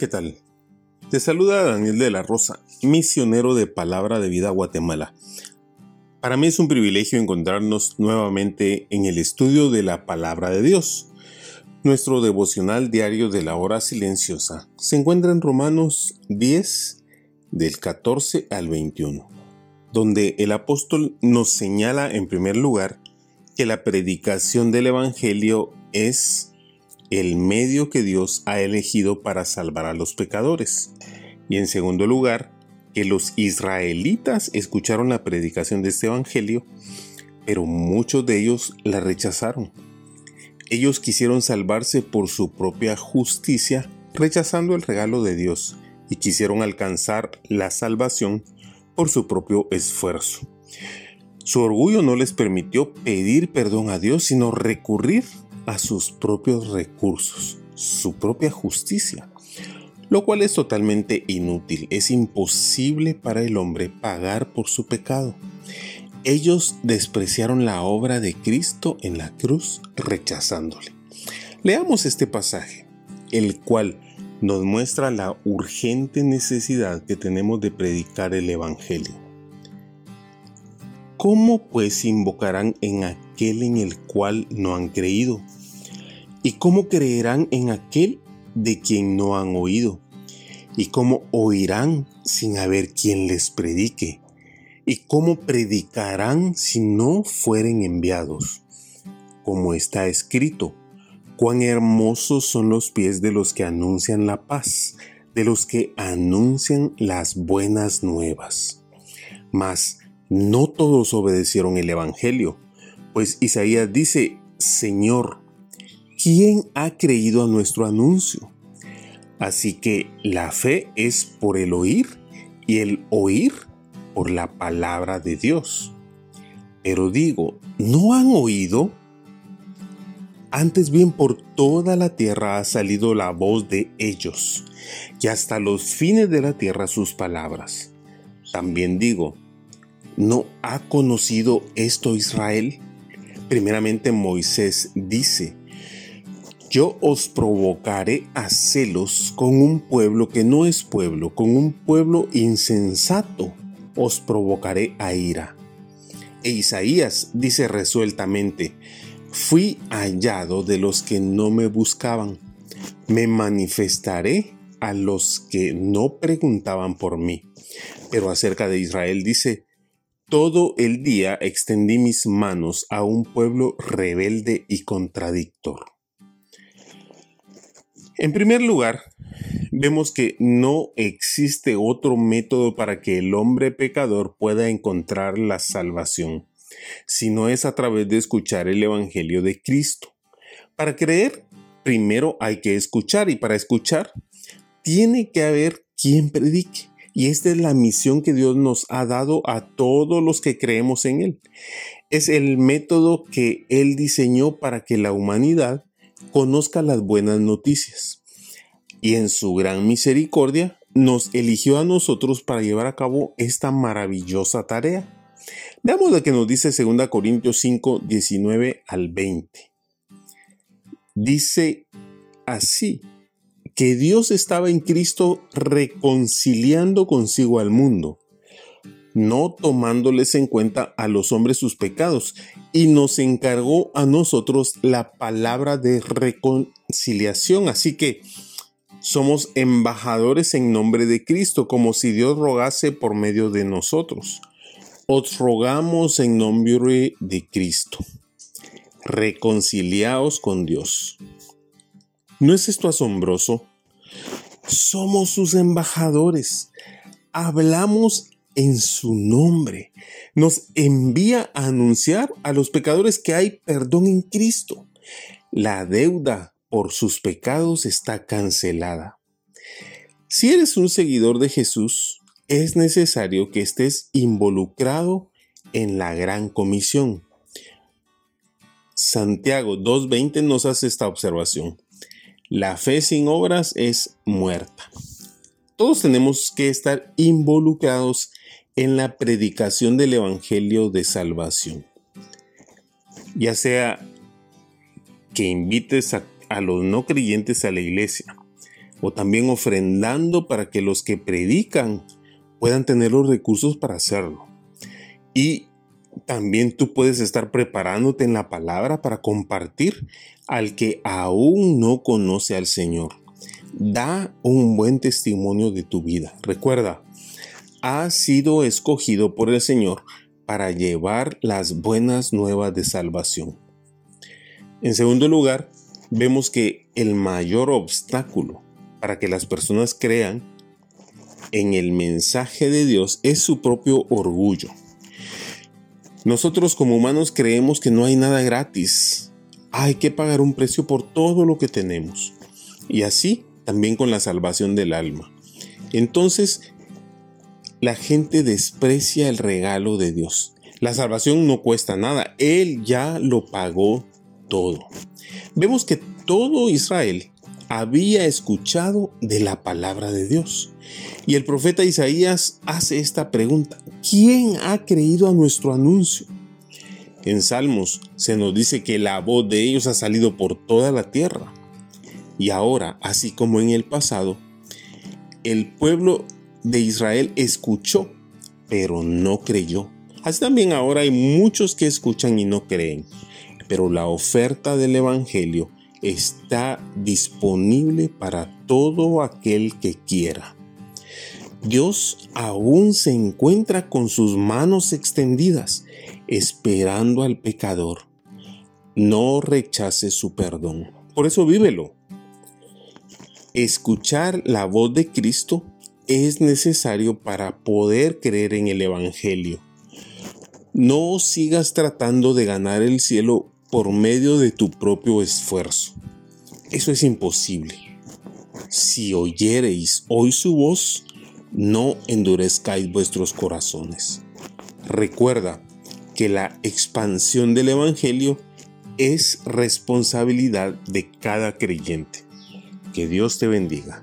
¿Qué tal? Te saluda Daniel de la Rosa, misionero de Palabra de Vida Guatemala. Para mí es un privilegio encontrarnos nuevamente en el estudio de la Palabra de Dios. Nuestro devocional diario de la hora silenciosa se encuentra en Romanos 10, del 14 al 21, donde el apóstol nos señala en primer lugar que la predicación del Evangelio es el medio que Dios ha elegido para salvar a los pecadores. Y en segundo lugar, que los israelitas escucharon la predicación de este Evangelio, pero muchos de ellos la rechazaron. Ellos quisieron salvarse por su propia justicia, rechazando el regalo de Dios, y quisieron alcanzar la salvación por su propio esfuerzo. Su orgullo no les permitió pedir perdón a Dios, sino recurrir a sus propios recursos, su propia justicia, lo cual es totalmente inútil. Es imposible para el hombre pagar por su pecado. Ellos despreciaron la obra de Cristo en la cruz rechazándole. Leamos este pasaje, el cual nos muestra la urgente necesidad que tenemos de predicar el Evangelio. ¿Cómo pues invocarán en aquel en el cual no han creído? ¿Y cómo creerán en aquel de quien no han oído? ¿Y cómo oirán sin haber quien les predique? ¿Y cómo predicarán si no fueren enviados? Como está escrito, cuán hermosos son los pies de los que anuncian la paz, de los que anuncian las buenas nuevas. Mas no todos obedecieron el Evangelio, pues Isaías dice, Señor, ¿quién ha creído a nuestro anuncio? Así que la fe es por el oír y el oír por la palabra de Dios. Pero digo, ¿no han oído? Antes bien por toda la tierra ha salido la voz de ellos, y hasta los fines de la tierra sus palabras. También digo, ¿no ha conocido esto Israel? Primeramente Moisés dice, yo os provocaré a celos con un pueblo que no es pueblo, con un pueblo insensato, os provocaré a ira. E Isaías dice resueltamente, fui hallado de los que no me buscaban, me manifestaré a los que no preguntaban por mí. Pero acerca de Israel dice, todo el día extendí mis manos a un pueblo rebelde y contradictor. En primer lugar, vemos que no existe otro método para que el hombre pecador pueda encontrar la salvación, sino es a través de escuchar el Evangelio de Cristo. Para creer, primero hay que escuchar y para escuchar tiene que haber quien predique. Y esta es la misión que Dios nos ha dado a todos los que creemos en Él. Es el método que Él diseñó para que la humanidad conozca las buenas noticias. Y en su gran misericordia nos eligió a nosotros para llevar a cabo esta maravillosa tarea. Veamos lo que nos dice 2 Corintios 5, 19 al 20. Dice así, que Dios estaba en Cristo reconciliando consigo al mundo, no tomándoles en cuenta a los hombres sus pecados, y nos encargó a nosotros la palabra de reconciliación. Así que somos embajadores en nombre de Cristo, como si Dios rogase por medio de nosotros. Os rogamos en nombre de Cristo. Reconciliaos con Dios. ¿No es esto asombroso? Somos sus embajadores. Hablamos en su nombre. Nos envía a anunciar a los pecadores que hay perdón en Cristo. La deuda por sus pecados está cancelada. Si eres un seguidor de Jesús, es necesario que estés involucrado en la gran comisión. Santiago 2.20 nos hace esta observación. La fe sin obras es muerta. Todos tenemos que estar involucrados en la predicación del Evangelio de Salvación. Ya sea que invites a, los no creyentes a la iglesia, o también ofrendando para que los que predican puedan tener los recursos para hacerlo. Y también tú puedes estar preparándote en la palabra para compartir al que aún no conoce al Señor. Da un buen testimonio de tu vida. Recuerda, has sido escogido por el Señor para llevar las buenas nuevas de salvación. En segundo lugar, vemos que el mayor obstáculo para que las personas crean en el mensaje de Dios es su propio orgullo. Nosotros como humanos creemos que no hay nada gratis. Hay que pagar un precio por todo lo que tenemos. Y así también con la salvación del alma. Entonces, la gente desprecia el regalo de Dios. La salvación no cuesta nada. Él ya lo pagó todo. Vemos que todo Israel había escuchado de la palabra de Dios. Y el profeta Isaías hace esta pregunta, ¿quién ha creído a nuestro anuncio? En Salmos se nos dice que la voz de ellos ha salido por toda la tierra. Y ahora, así como en el pasado, el pueblo de Israel escuchó, pero no creyó. Así también ahora hay muchos que escuchan y no creen. Pero la oferta del Evangelio está disponible para todo aquel que quiera. Dios aún se encuentra con sus manos extendidas, esperando al pecador. No rechace su perdón. Por eso vívelo. Escuchar la voz de Cristo es necesario para poder creer en el Evangelio. No sigas tratando de ganar el cielo por medio de tu propio esfuerzo. Eso es imposible. Si oyereis hoy su voz, no endurezcáis vuestros corazones. Recuerda que la expansión del Evangelio es responsabilidad de cada creyente. Que Dios te bendiga.